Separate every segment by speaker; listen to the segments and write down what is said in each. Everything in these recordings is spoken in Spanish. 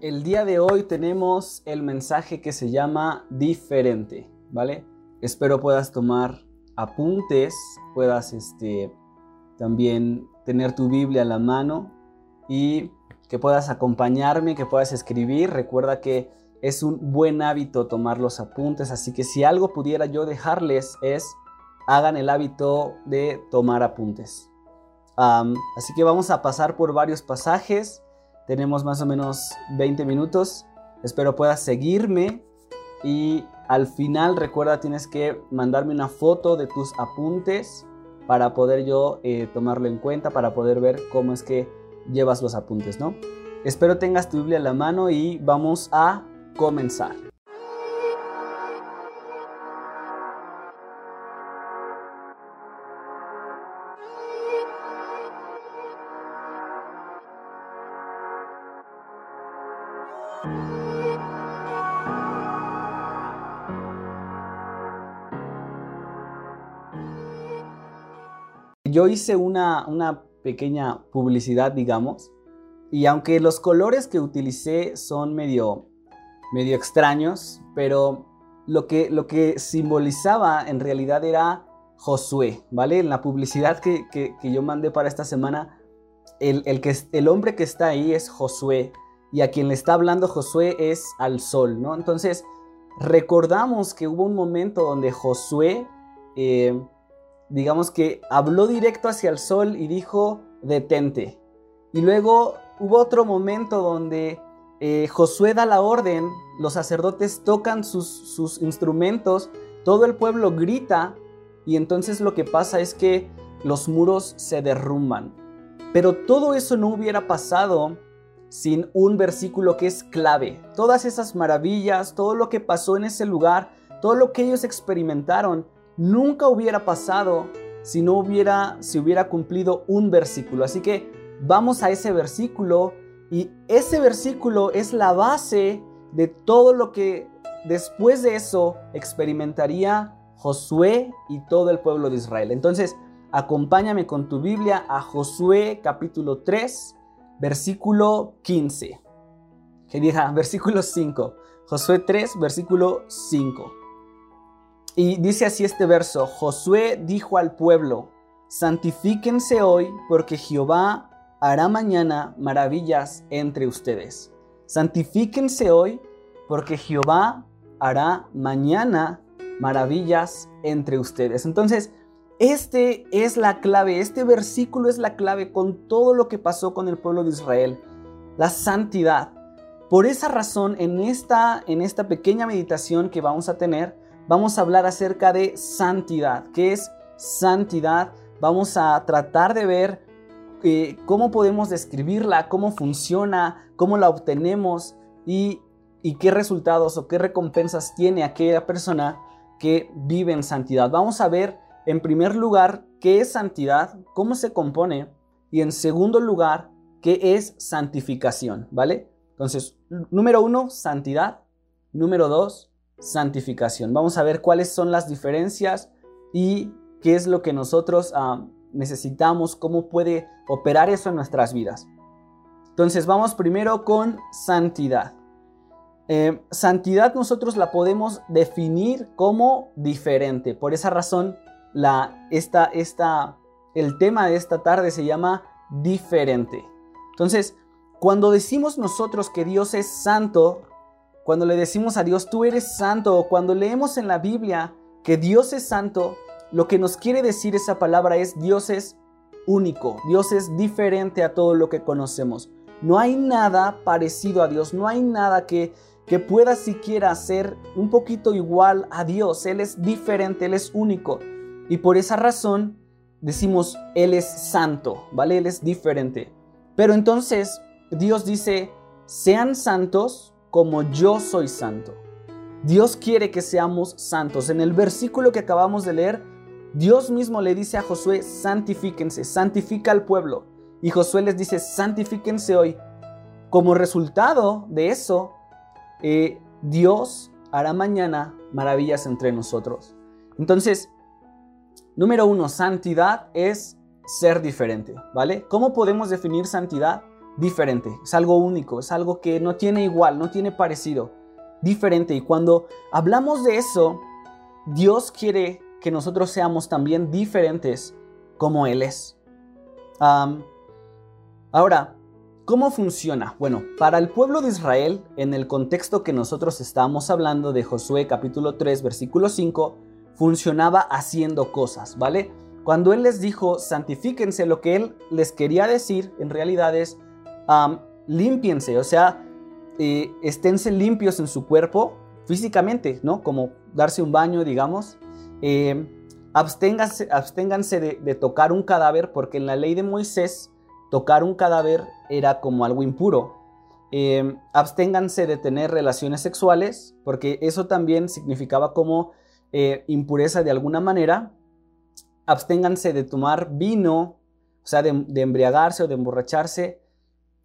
Speaker 1: el día de hoy tenemos el mensaje que se llama diferente, ¿vale? Espero puedas tomar apuntes, puedas este, también tener tu Biblia a la mano y que puedas acompañarme, que puedas escribir. Recuerda que es un buen hábito tomar los apuntes, así que si algo pudiera yo dejarles es hagan el hábito de tomar apuntes. así que vamos a pasar por varios pasajes. Tenemos más o menos 20 minutos. Espero puedas seguirme y al final recuerda tienes que mandarme una foto de tus apuntes para poder yo eh, tomarlo en cuenta, para poder ver cómo es que llevas los apuntes, ¿no? Espero tengas tu Biblia en la mano y vamos a comenzar. Yo hice una, pequeña publicidad, digamos, y aunque los colores que utilicé son medio, medio extraños, pero lo que, lo que simbolizaba en realidad era Josué, ¿vale? En la publicidad que, yo mandé para esta semana, el, el, que, el hombre que está ahí es Josué y a quien le está hablando Josué es al sol, ¿no? Entonces, recordamos que hubo un momento donde Josué, eh, digamos que habló directo hacia el sol y dijo, detente. Y luego hubo otro momento donde eh, Josué da la orden, los sacerdotes tocan sus, sus instrumentos, todo el pueblo grita y entonces lo que pasa es que los muros se derrumban. Pero todo eso no hubiera pasado sin un versículo que es clave. Todas esas maravillas, todo lo que pasó en ese lugar, todo lo que ellos experimentaron, nunca hubiera pasado si no hubiera, si hubiera cumplido un versículo. Así que vamos a ese versículo y ese versículo es la base de todo lo que después de eso experimentaría Josué y todo el pueblo de Israel. Entonces, acompáñame con tu Biblia a Josué capítulo 3, versículo 15. Que diga, versículo 5. Josué 3, versículo 5. Y dice así este verso, Josué dijo al pueblo, santifíquense hoy porque Jehová hará mañana maravillas entre ustedes. Santifíquense hoy porque Jehová hará mañana maravillas entre ustedes. Entonces, este es la clave, este versículo es la clave con todo lo que pasó con el pueblo de Israel, la santidad. Por esa razón, en esta, en esta pequeña meditación que vamos a tener, vamos a hablar acerca de santidad. ¿Qué es santidad? Vamos a tratar de ver eh, cómo podemos describirla, cómo funciona, cómo la obtenemos y, y qué resultados o qué recompensas tiene aquella persona que vive en santidad. Vamos a ver en primer lugar, ¿qué es santidad? ¿Cómo se compone? Y en segundo lugar, ¿qué es santificación? ¿Vale? Entonces, número uno, santidad. Número dos, santificación. Vamos a ver cuáles son las diferencias y qué es lo que nosotros ah, necesitamos, cómo puede operar eso en nuestras vidas. Entonces, vamos primero con santidad. Eh, santidad nosotros la podemos definir como diferente. Por esa razón, la, esta, esta, el tema de esta tarde se llama diferente. Entonces, cuando decimos nosotros que Dios es santo, cuando le decimos a Dios, tú eres santo, o cuando leemos en la Biblia que Dios es santo, lo que nos quiere decir esa palabra es Dios es único, Dios es diferente a todo lo que conocemos. No hay nada parecido a Dios, no hay nada que, que pueda siquiera ser un poquito igual a Dios. Él es diferente, Él es único. Y por esa razón decimos, Él es santo, ¿vale? Él es diferente. Pero entonces Dios dice, sean santos como yo soy santo. Dios quiere que seamos santos. En el versículo que acabamos de leer, Dios mismo le dice a Josué, santifíquense, santifica al pueblo. Y Josué les dice, santifíquense hoy. Como resultado de eso, eh, Dios hará mañana maravillas entre nosotros. Entonces, Número uno, santidad es ser diferente, ¿vale? ¿Cómo podemos definir santidad? diferente, es algo único, es algo que no tiene igual, no tiene parecido, diferente. Y cuando hablamos de eso, Dios quiere que nosotros seamos también diferentes como Él es. ahora, ¿cómo funciona? Bueno, para el pueblo de Israel, en el contexto que nosotros estamos hablando de Josué capítulo 3, versículo 5, funcionaba haciendo cosas, ¿vale? Cuando Él les dijo, santifíquense, lo que Él les quería decir en realidad es, límpiense, o sea, eh, esténse limpios en su cuerpo físicamente, ¿no? Como darse un baño, digamos. Eh, absténganse, de, tocar un cadáver, porque en la ley de Moisés, tocar un cadáver era como algo impuro. Eh, absténganse de tener relaciones sexuales, porque eso también significaba como impureza de alguna manera absténganse de tomar vino, o sea, de, embriagarse o de emborracharse.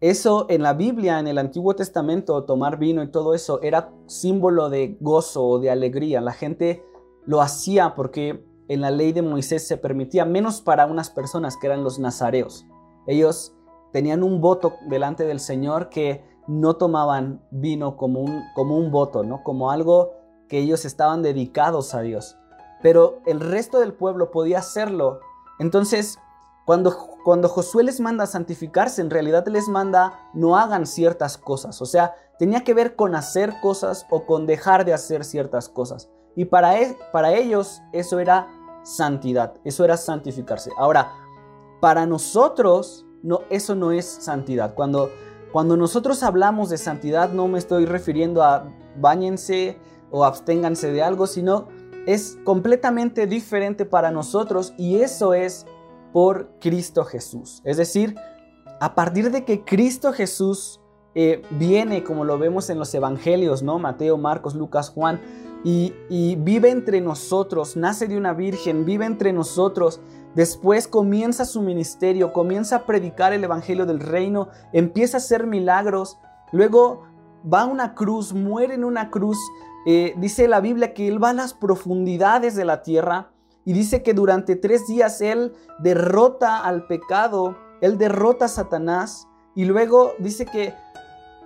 Speaker 1: Eso en la Biblia, en el Antiguo Testamento, tomar vino y todo eso era símbolo de gozo o de alegría. La gente lo hacía porque en la ley de Moisés se permitía, menos para unas personas que eran los nazareos. Ellos tenían un voto delante del Señor que no tomaban vino como un, como un voto, ¿no? como algo que ellos estaban dedicados a Dios pero el resto del pueblo podía hacerlo. Entonces, cuando, cuando Josué les manda a santificarse, en realidad les manda no hagan ciertas cosas. O sea, tenía que ver con hacer cosas o con dejar de hacer ciertas cosas. Y para, e, para ellos eso era santidad, eso era santificarse. Ahora, para nosotros no, eso no es santidad. Cuando, cuando nosotros hablamos de santidad no me estoy refiriendo a bañense o absténganse de algo, sino es completamente diferente para nosotros y eso es por Cristo Jesús. Es decir, a partir de que Cristo Jesús eh, viene, como lo vemos en los evangelios, ¿no? Mateo, Marcos, Lucas, Juan, y, y vive entre nosotros, nace de una virgen, vive entre nosotros, después comienza su ministerio, comienza a predicar el evangelio del reino, empieza a hacer milagros, luego va a una cruz, muere en una cruz, eh, dice la Biblia que Él va a las profundidades de la tierra y dice que durante tres días Él derrota al pecado, Él derrota a Satanás y luego dice que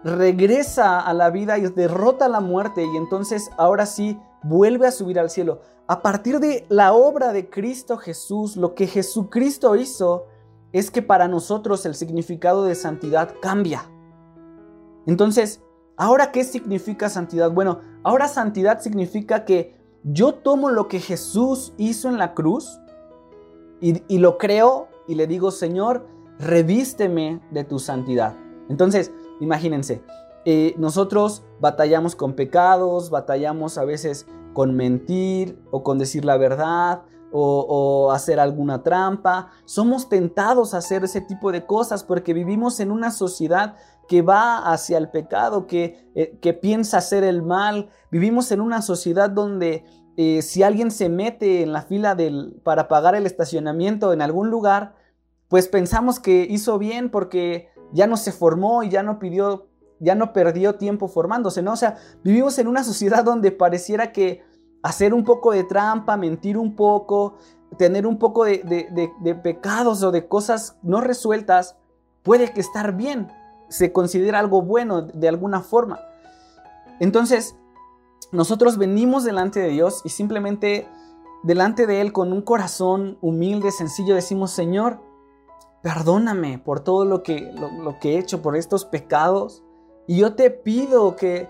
Speaker 1: regresa a la vida y derrota la muerte y entonces ahora sí vuelve a subir al cielo. A partir de la obra de Cristo Jesús, lo que Jesucristo hizo es que para nosotros el significado de santidad cambia. Entonces, ¿ahora qué significa santidad? Bueno, Ahora santidad significa que yo tomo lo que Jesús hizo en la cruz y, lo creo y le digo, Señor, revísteme de tu santidad. Entonces, imagínense, eh, nosotros batallamos con pecados, batallamos a veces con mentir o con decir la verdad o, o, hacer alguna trampa. Somos tentados a hacer ese tipo de cosas porque vivimos en una sociedad que va hacia el pecado, que, eh, que piensa hacer el mal. Vivimos en una sociedad donde eh, si alguien se mete en la fila del, para pagar el estacionamiento en algún lugar, pues pensamos que hizo bien porque ya no se formó y ya no pidió, ya no perdió tiempo formándose, ¿no? O sea, vivimos en una sociedad donde pareciera que hacer un poco de trampa, mentir un poco, tener un poco de, de pecados o de cosas no resueltas, puede que estar bien se considera algo bueno de alguna forma. Entonces, nosotros venimos delante de Dios y simplemente delante de Él con un corazón humilde, sencillo, decimos, Señor, perdóname por todo lo que, lo, que he hecho, por estos pecados. Y yo te pido que,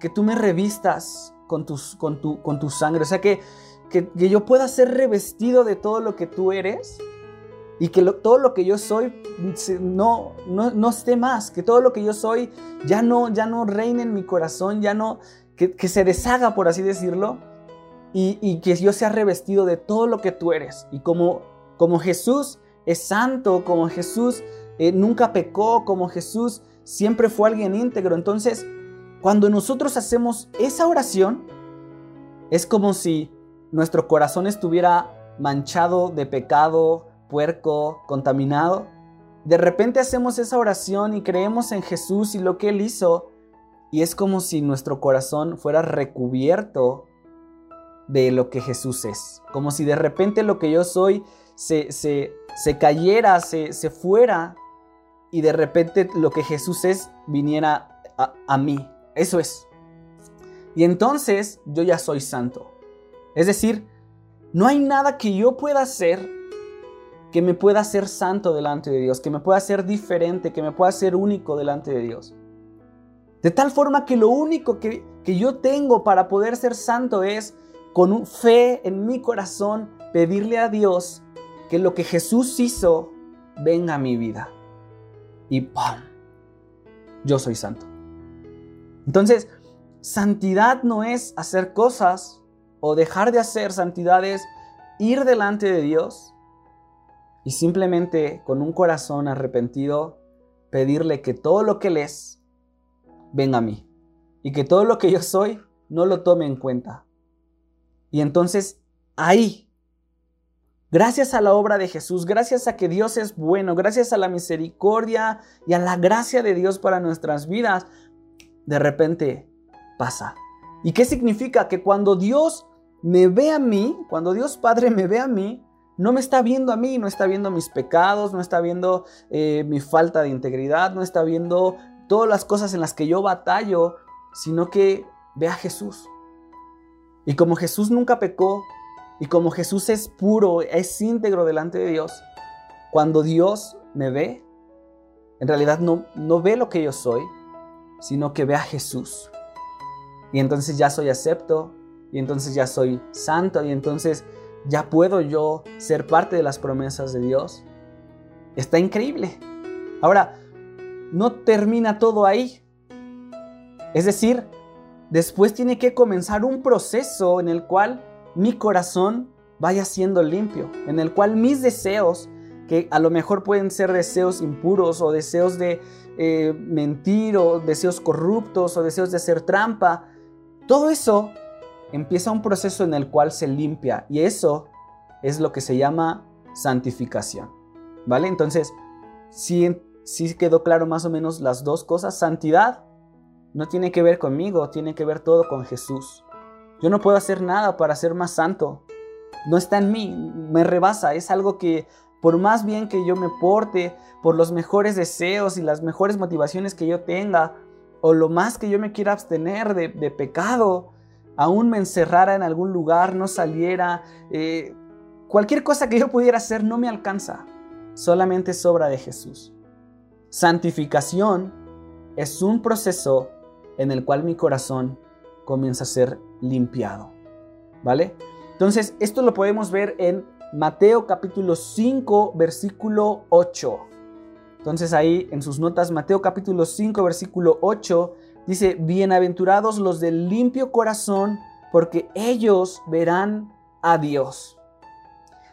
Speaker 1: que tú me revistas con, tus, con, tu, con tu sangre. O sea, que, que, que yo pueda ser revestido de todo lo que tú eres y que todo lo que yo soy no, no, esté más, que todo lo que yo soy ya no, ya no reine en mi corazón, ya no, que, se deshaga, por así decirlo, y, que yo sea revestido de todo lo que tú eres. Y como, como Jesús es santo, como Jesús eh, nunca pecó, como Jesús siempre fue alguien íntegro, entonces cuando nosotros hacemos esa oración, es como si nuestro corazón estuviera manchado de pecado, puerco, contaminado. De repente hacemos esa oración y creemos en Jesús y lo que Él hizo, y es como si nuestro corazón fuera recubierto de lo que Jesús es. Como si de repente lo que yo soy se, se, se cayera, se, se fuera, y de repente lo que Jesús es viniera a, a mí. Eso es. Y entonces yo ya soy santo. Es decir, no hay nada que yo pueda hacer que me pueda hacer santo delante de Dios, que me pueda hacer diferente, que me pueda hacer único delante de Dios. De tal forma que lo único que, que yo tengo para poder ser santo es con fe en mi corazón pedirle a Dios que lo que Jesús hizo venga a mi vida. Y ¡pum! Yo soy santo. Entonces, santidad no es hacer cosas o dejar de hacer santidad es ir delante de Dios y simplemente con un corazón arrepentido pedirle que todo lo que Él es venga a mí y que todo lo que yo soy no lo tome en cuenta. Y entonces ahí, gracias a la obra de Jesús, gracias a que Dios es bueno, gracias a la misericordia y a la gracia de Dios para nuestras vidas, de repente pasa. ¿Y qué significa? Que cuando Dios me ve a mí, cuando Dios Padre me ve a mí, no me está viendo a mí, no está viendo mis pecados, no está viendo eh, mi falta de integridad, no está viendo todas las cosas en las que yo batallo, sino que ve a Jesús. Y como Jesús nunca pecó, y como Jesús es puro, es íntegro delante de Dios, cuando Dios me ve, en realidad no, no ve lo que yo soy, sino que ve a Jesús. Y entonces ya soy acepto, y entonces ya soy santo, y entonces ya puedo yo ser parte de las promesas de Dios. Está increíble. Ahora, no termina todo ahí. Es decir, Después tiene que comenzar un proceso en el cual mi corazón vaya siendo limpio, en el cual mis deseos, que a lo mejor pueden ser deseos impuros o deseos de eh, mentir o deseos corruptos o deseos de hacer trampa, todo eso empieza un proceso en el cual se limpia y eso es lo que se llama santificación. ¿Vale? Entonces, si sí quedó claro más o menos las dos cosas, santidad no tiene que ver conmigo, tiene que ver todo con Jesús. Yo no puedo hacer nada para ser más santo. No está en mí, me rebasa. Es algo que por más bien que yo me porte, por los mejores deseos y las mejores motivaciones que yo tenga, o lo más que yo me quiera abstener de, pecado, aún me encerrara en algún lugar, no saliera, eh, cualquier cosa que yo pudiera hacer no me alcanza. Solamente sobra de Jesús. Santificación es un proceso en el cual mi corazón comienza a ser limpiado. ¿Vale? Entonces, esto lo podemos ver en Mateo capítulo 5, versículo 8. Entonces ahí en sus notas, Mateo capítulo 5, versículo 8, dice, bienaventurados los del limpio corazón, porque ellos verán a Dios.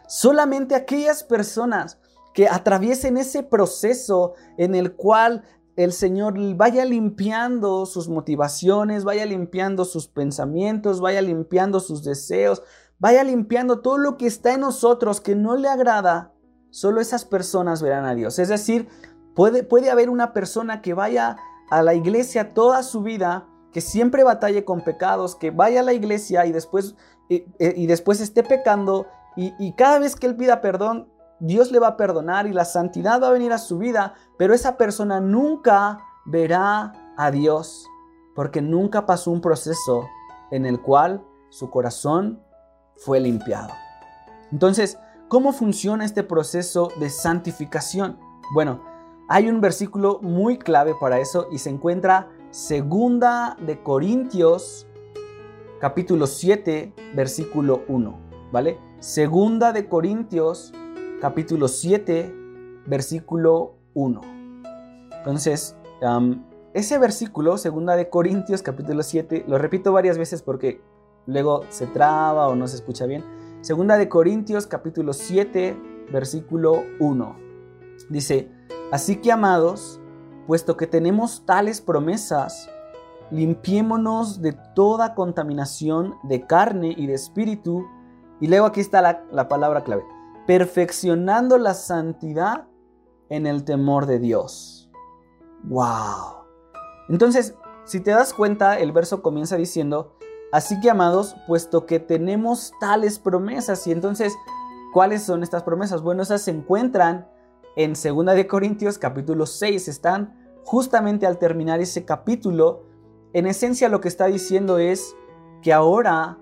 Speaker 1: Solamente aquellas personas que atraviesen ese proceso en el cual el Señor vaya limpiando sus motivaciones, vaya limpiando sus pensamientos, vaya limpiando sus deseos, vaya limpiando todo lo que está en nosotros que no le agrada, solo esas personas verán a Dios. Es decir, puede, puede haber una persona que vaya a la iglesia toda su vida, que siempre batalle con pecados, que vaya a la iglesia y después, y, después esté pecando y, y cada vez que él pida perdón, Dios le va a perdonar y la santidad va a venir a su vida, pero esa persona nunca verá a Dios porque nunca pasó un proceso en el cual su corazón fue limpiado. Entonces, ¿cómo funciona este proceso de santificación? Bueno, hay un versículo muy clave para eso y se encuentra segunda de Corintios capítulo 7 versículo 1, ¿vale? Segunda de Corintios capítulo 7, versículo 1. Entonces, ese versículo, segunda de Corintios, capítulo 7, lo repito varias veces porque luego se traba o no se escucha bien. Segunda de Corintios, capítulo 7, versículo 1. Dice, así que amados, puesto que tenemos tales promesas, limpiémonos de toda contaminación de carne y de espíritu. Y luego aquí está la, la palabra clave perfeccionando la santidad en el temor de Dios. ¡Wow! Entonces, si te das cuenta, el verso comienza diciendo, así que amados, puesto que tenemos tales promesas, y entonces, ¿cuáles son estas promesas? Bueno, esas se encuentran en 2 de Corintios capítulo 6 están justamente al terminar ese capítulo, en esencia lo que está diciendo es que ahora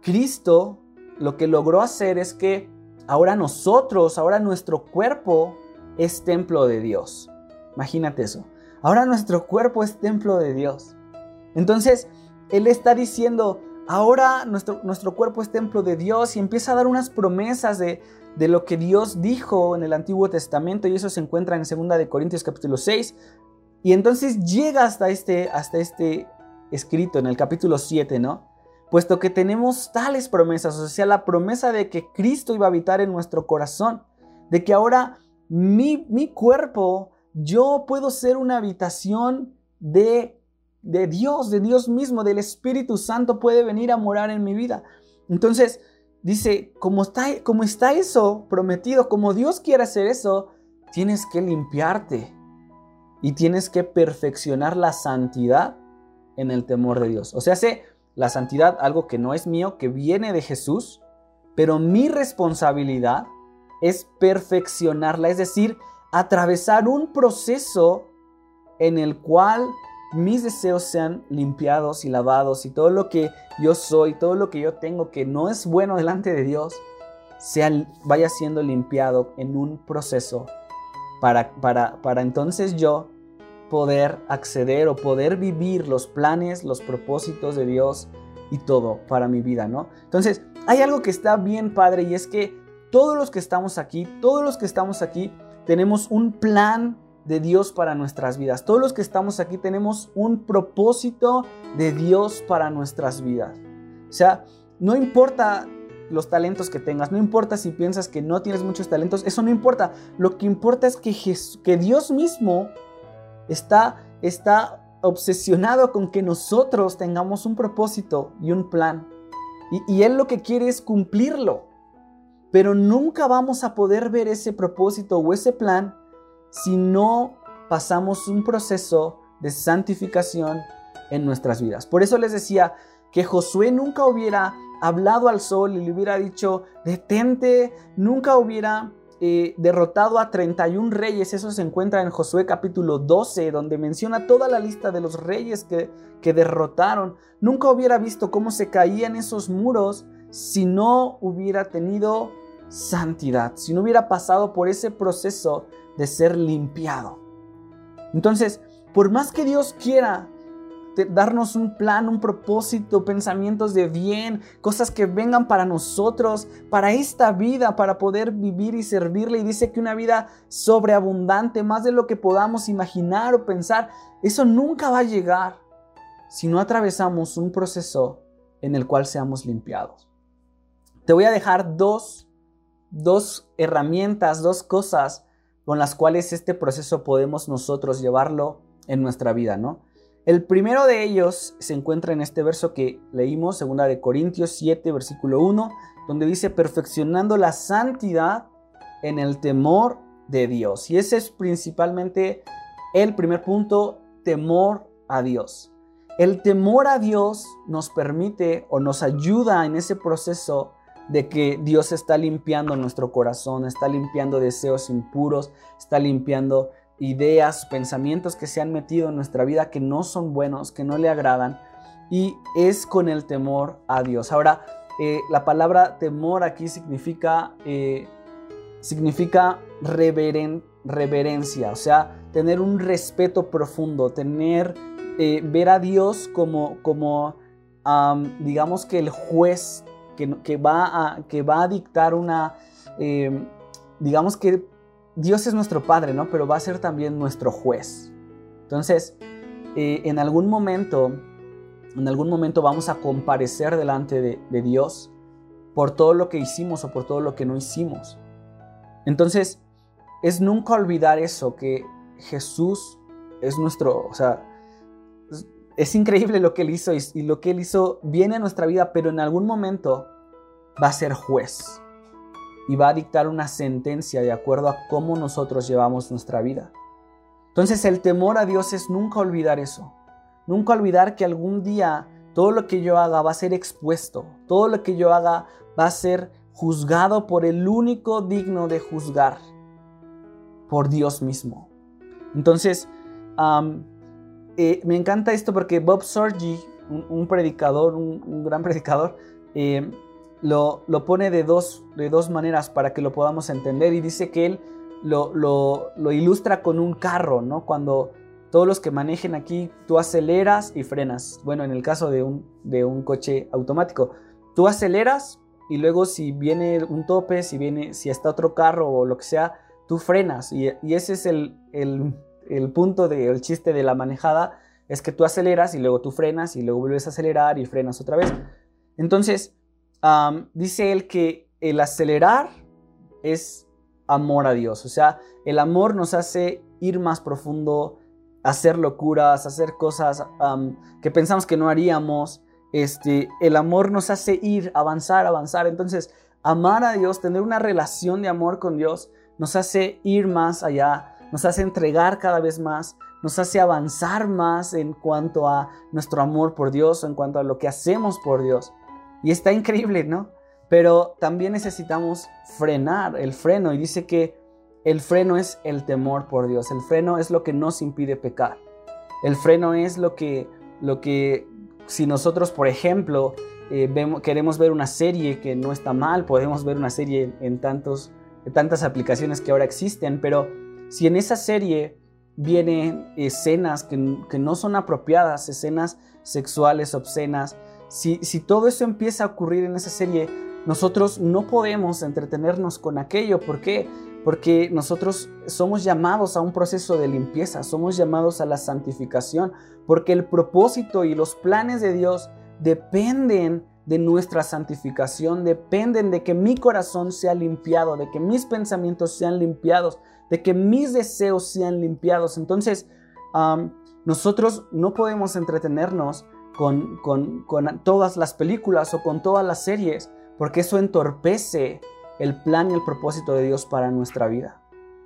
Speaker 1: Cristo lo que logró hacer es que ahora nosotros, ahora nuestro cuerpo es templo de Dios. Imagínate eso. Ahora nuestro cuerpo es templo de Dios. Entonces, Él está diciendo, ahora nuestro, nuestro cuerpo es templo de Dios y empieza a dar unas promesas de, de lo que Dios dijo en el Antiguo Testamento y eso se encuentra en 2 de Corintios capítulo 6. Y entonces llega hasta este, hasta este escrito en el capítulo 7, ¿no? Puesto que tenemos tales promesas, o sea, la promesa de que Cristo iba a habitar en nuestro corazón, de que ahora mi, mi cuerpo, yo puedo ser una habitación de, de Dios, de Dios mismo, del Espíritu Santo puede venir a morar en mi vida. Entonces, dice, como está, como está eso prometido, como Dios quiere hacer eso, tienes que limpiarte y tienes que perfeccionar la santidad en el temor de Dios. O sea, sé la santidad, algo que no es mío, que viene de Jesús, pero mi responsabilidad es perfeccionarla, es decir, atravesar un proceso en el cual mis deseos sean limpiados y lavados y todo lo que yo soy, todo lo que yo tengo que no es bueno delante de Dios, sea, vaya siendo limpiado en un proceso para, para, para entonces yo poder acceder o poder vivir los planes, los propósitos de Dios y todo para mi vida, ¿no? Entonces, hay algo que está bien padre y es que todos los que estamos aquí, todos los que estamos aquí, tenemos un plan de Dios para nuestras vidas. Todos los que estamos aquí tenemos un propósito de Dios para nuestras vidas. O sea, no importa los talentos que tengas, no importa si piensas que no tienes muchos talentos, eso no importa. Lo que importa es que, que Dios mismo está, está obsesionado con que nosotros tengamos un propósito y un plan. Y, y Él lo que quiere es cumplirlo. Pero nunca vamos a poder ver ese propósito o ese plan si no pasamos un proceso de santificación en nuestras vidas. Por eso les decía que Josué nunca hubiera hablado al sol y le hubiera dicho, detente, nunca hubiera eh, derrotado a 31 reyes. Eso se encuentra en Josué capítulo 12, donde menciona toda la lista de los reyes que, que derrotaron. Nunca hubiera visto cómo se caían esos muros si no hubiera tenido santidad, si no hubiera pasado por ese proceso de ser limpiado. Entonces, por más que Dios quiera darnos un plan, un propósito, pensamientos de bien, cosas que vengan para nosotros, para esta vida, para poder vivir y servirle. Y dice que una vida sobreabundante, más de lo que podamos imaginar o pensar, eso nunca va a llegar si no atravesamos un proceso en el cual seamos limpiados. Te voy a dejar dos, dos herramientas, dos cosas con las cuales este proceso podemos nosotros llevarlo en nuestra vida, ¿no? El primero de ellos se encuentra en este verso que leímos, segunda de Corintios 7, versículo 1, donde dice perfeccionando la santidad en el temor de Dios. Y ese es principalmente el primer punto, temor a Dios. El temor a Dios nos permite o nos ayuda en ese proceso de que Dios está limpiando nuestro corazón, está limpiando deseos impuros, está limpiando ideas, pensamientos que se han metido en nuestra vida que no son buenos, que no le agradan, y es con el temor a Dios. Ahora, eh, la palabra temor aquí significa, eh, significa reverencia, o sea, tener un respeto profundo, tener, eh, ver a Dios como, como digamos que el juez que, va, a, que va a dictar una, digamos que Dios es nuestro Padre, ¿no? Pero va a ser también nuestro juez. Entonces, eh, en algún momento, en algún momento vamos a comparecer delante de, de Dios por todo lo que hicimos o por todo lo que no hicimos. Entonces, es nunca olvidar eso, que Jesús es nuestro, o sea, es increíble lo que Él hizo y, lo que Él hizo viene a nuestra vida, pero en algún momento va a ser juez y va a dictar una sentencia de acuerdo a cómo nosotros llevamos nuestra vida. Entonces el temor a Dios es nunca olvidar eso. Nunca olvidar que algún día todo lo que yo haga va a ser expuesto. Todo lo que yo haga va a ser juzgado por el único digno de juzgar. por Dios mismo. Entonces, eh, me encanta esto porque Bob Sorgi, un, predicador, un, gran predicador, eh, lo, lo, pone de dos, de dos maneras para que lo podamos entender y dice que él lo, lo, ilustra con un carro, ¿no? Cuando todos los que manejen aquí, tú aceleras y frenas. Bueno, en el caso de un, de un coche automático, tú aceleras y luego si viene un tope, si viene, si está otro carro o lo que sea, tú frenas. Y, ese es el, el, punto del chiste de la manejada, es que tú aceleras y luego tú frenas y luego vuelves a acelerar y frenas otra vez. Entonces, dice él que el acelerar es amor a Dios. O sea, el amor nos hace ir más profundo, hacer locuras, hacer cosas que pensamos que no haríamos. Este, el amor nos hace ir, avanzar, avanzar. Entonces, amar a Dios, tener una relación de amor con Dios, nos hace ir más allá, nos hace entregar cada vez más, nos hace avanzar más en cuanto a nuestro amor por Dios, en cuanto a lo que hacemos por Dios. Y está increíble, ¿no? Pero también necesitamos frenar el freno y dice que el freno es el temor por Dios, el freno es lo que nos impide pecar. El freno es lo que, lo que si nosotros, por ejemplo, eh, queremos ver una serie que no está mal, podemos ver una serie en, tantos, tantas aplicaciones que ahora existen, pero si en esa serie vienen escenas que, que no son apropiadas, escenas sexuales, obscenas, si, si todo eso empieza a ocurrir en esa serie, nosotros no podemos entretenernos con aquello. ¿Por qué? Porque nosotros somos llamados a un proceso de limpieza, somos llamados a la santificación, porque el propósito y los planes de Dios dependen de nuestra santificación, dependen de que mi corazón sea limpiado, de que mis pensamientos sean limpiados, de que mis deseos sean limpiados. Entonces, nosotros no podemos entretenernos con, con, todas las películas o con todas las series, porque eso entorpece el plan y el propósito de Dios para nuestra vida.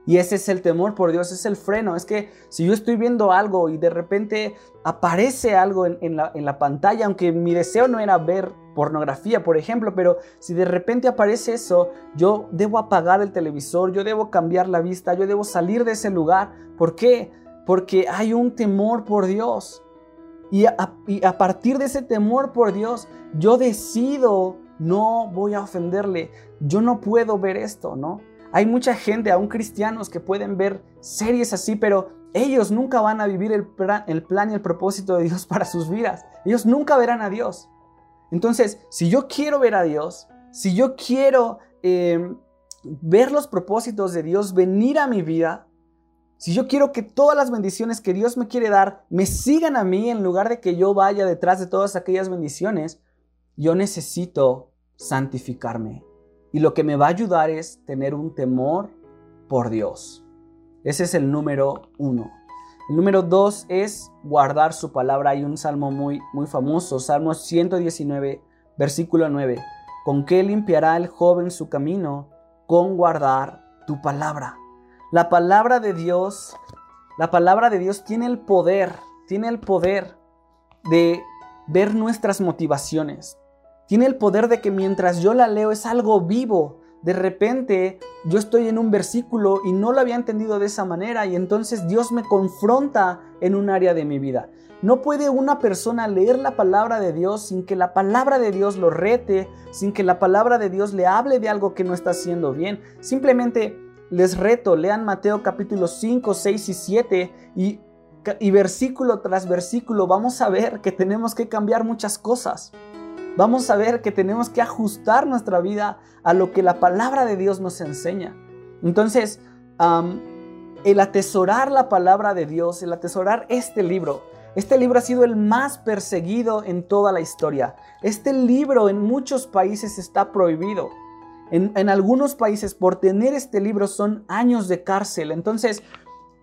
Speaker 1: Y ese es el temor por Dios, es el freno. Es que si yo estoy viendo algo y de repente aparece algo en, la, pantalla, aunque mi deseo no era ver pornografía, por ejemplo, pero si de repente aparece eso, yo debo apagar el televisor, yo debo cambiar la vista, yo debo salir de ese lugar. ¿Por qué? Porque hay un temor por Dios. Y a partir de ese temor por Dios, yo decido no voy a ofenderle, yo no puedo ver esto, ¿no? Hay mucha gente, aún cristianos, que pueden ver series así, pero ellos nunca van a vivir el, plan, y el propósito de Dios para sus vidas. Ellos nunca verán a Dios. Entonces, si yo quiero ver a Dios, si yo quiero em, ver los propósitos de Dios venir a mi vida, si yo quiero que todas las bendiciones que Dios me quiere dar me sigan a mí en lugar de que yo vaya detrás de todas aquellas bendiciones, yo necesito santificarme. Y lo que me va a ayudar es tener un temor por Dios. Ese es el número uno. El número dos es guardar su palabra. Hay un salmo muy, muy famoso, Salmo 119, versículo 9. ¿Con qué limpiará el joven su camino? Con guardar tu palabra. La palabra de Dios, la palabra de Dios tiene el poder, tiene el poder de ver nuestras motivaciones, tiene el poder de que mientras yo la leo es algo vivo. De repente yo estoy en un versículo y no lo había entendido de esa manera y entonces Dios me confronta en un área de mi vida. No puede una persona leer la palabra de Dios sin que la palabra de Dios lo rete, sin que la palabra de Dios le hable de algo que no está haciendo bien. Simplemente les reto, lean Mateo capítulo 5, 6 y 7 y, y versículo tras versículo vamos a ver que tenemos que cambiar muchas cosas vamos a ver que tenemos que ajustar nuestra vida a lo que la palabra de Dios nos enseña. Entonces, el atesorar la palabra de Dios, el atesorar este libro, este libro ha sido el más perseguido en toda la historia. Este libro en muchos países está prohibido. En, algunos países por tener este libro son años de cárcel. Entonces,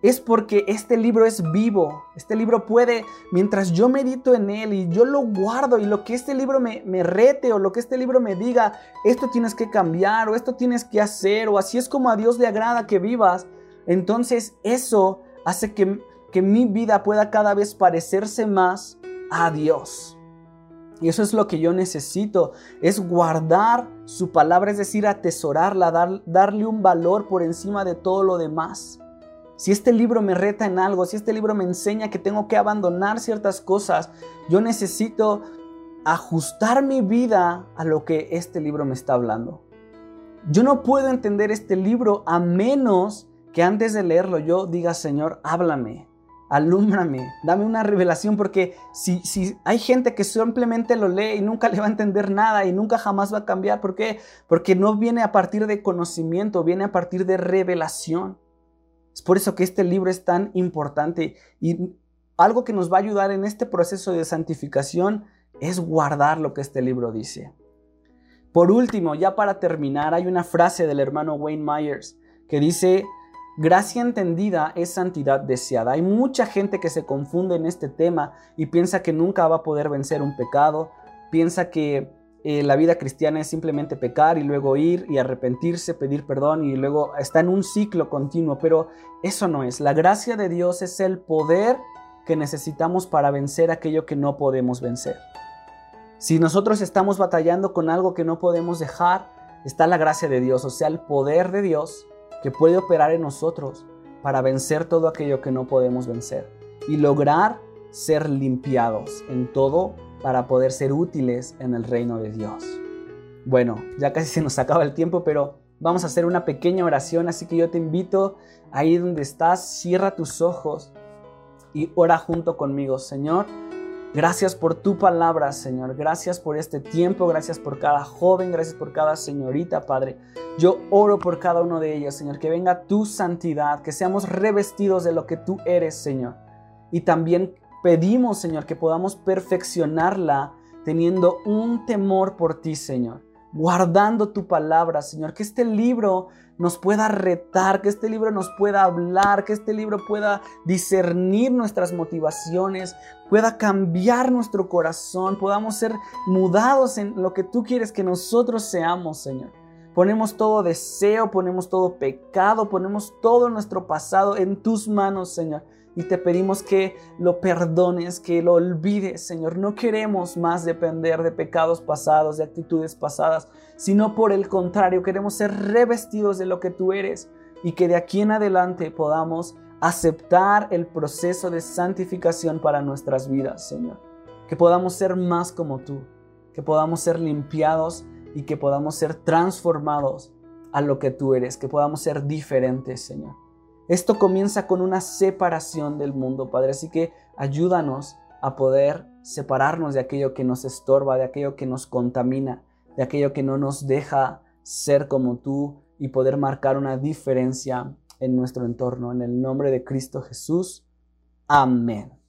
Speaker 1: es porque este libro es vivo. Este libro puede, mientras yo medito en él y yo lo guardo y lo que este libro me, rete o lo que este libro me diga, esto tienes que cambiar o esto tienes que hacer o así es como a Dios le agrada que vivas, entonces eso hace que, que mi vida pueda cada vez parecerse más a Dios. Y eso es lo que yo necesito, es guardar su palabra, es decir, atesorarla, dar, darle un valor por encima de todo lo demás. Si este libro me reta en algo, si este libro me enseña que tengo que abandonar ciertas cosas, yo necesito ajustar mi vida a lo que este libro me está hablando. Yo no puedo entender este libro a menos que antes de leerlo yo diga, Señor, háblame, alúmbrame, dame una revelación, porque si, si hay gente que simplemente lo lee y nunca le va a entender nada y nunca jamás va a cambiar, ¿por qué? Porque no viene a partir de conocimiento, viene a partir de revelación. Es por eso que este libro es tan importante y algo que nos va a ayudar en este proceso de santificación es guardar lo que este libro dice. Por último, ya para terminar, hay una frase del hermano Wayne Myers que dice, Gracia entendida es santidad deseada. Hay mucha gente que se confunde en este tema y piensa que nunca va a poder vencer un pecado, piensa que eh, la vida cristiana es simplemente pecar y luego ir y arrepentirse, pedir perdón y luego está en un ciclo continuo, pero eso no es. La gracia de Dios es el poder que necesitamos para vencer aquello que no podemos vencer. Si nosotros estamos batallando con algo que no podemos dejar, está la gracia de Dios, o sea, el poder de Dios que puede operar en nosotros para vencer todo aquello que no podemos vencer y lograr ser limpiados en todo para poder ser útiles en el reino de Dios. Bueno, ya casi se nos acaba el tiempo, pero vamos a hacer una pequeña oración, así que yo te invito ahí donde estás, cierra tus ojos y ora junto conmigo, Señor. Gracias por tu palabra, Señor. Gracias por este tiempo. Gracias por cada joven. Gracias por cada señorita, Padre. Yo oro por cada uno de ellos, Señor. Que venga tu santidad. Que seamos revestidos de lo que tú eres, Señor. Y también pedimos, Señor, que podamos perfeccionarla teniendo un temor por ti, Señor. Guardando tu palabra, Señor. Que este libro nos pueda retar, que este libro nos pueda hablar, que este libro pueda discernir nuestras motivaciones, pueda cambiar nuestro corazón, podamos ser mudados en lo que tú quieres que nosotros seamos, Señor. Ponemos todo deseo, ponemos todo pecado, ponemos todo nuestro pasado en tus manos, Señor. Y te pedimos que lo perdones, que lo olvides, Señor. No queremos más depender de pecados pasados, de actitudes pasadas, sino por el contrario, queremos ser revestidos de lo que tú eres y que de aquí en adelante podamos aceptar el proceso de santificación para nuestras vidas, Señor. Que podamos ser más como tú, que podamos ser limpiados y que podamos ser transformados a lo que tú eres, que podamos ser diferentes, Señor. Esto comienza con una separación del mundo, Padre, así que ayúdanos a poder separarnos de aquello que nos estorba, de aquello que nos contamina, de aquello que no nos deja ser como tú y poder marcar una diferencia en nuestro entorno. En el nombre de Cristo Jesús. Amén.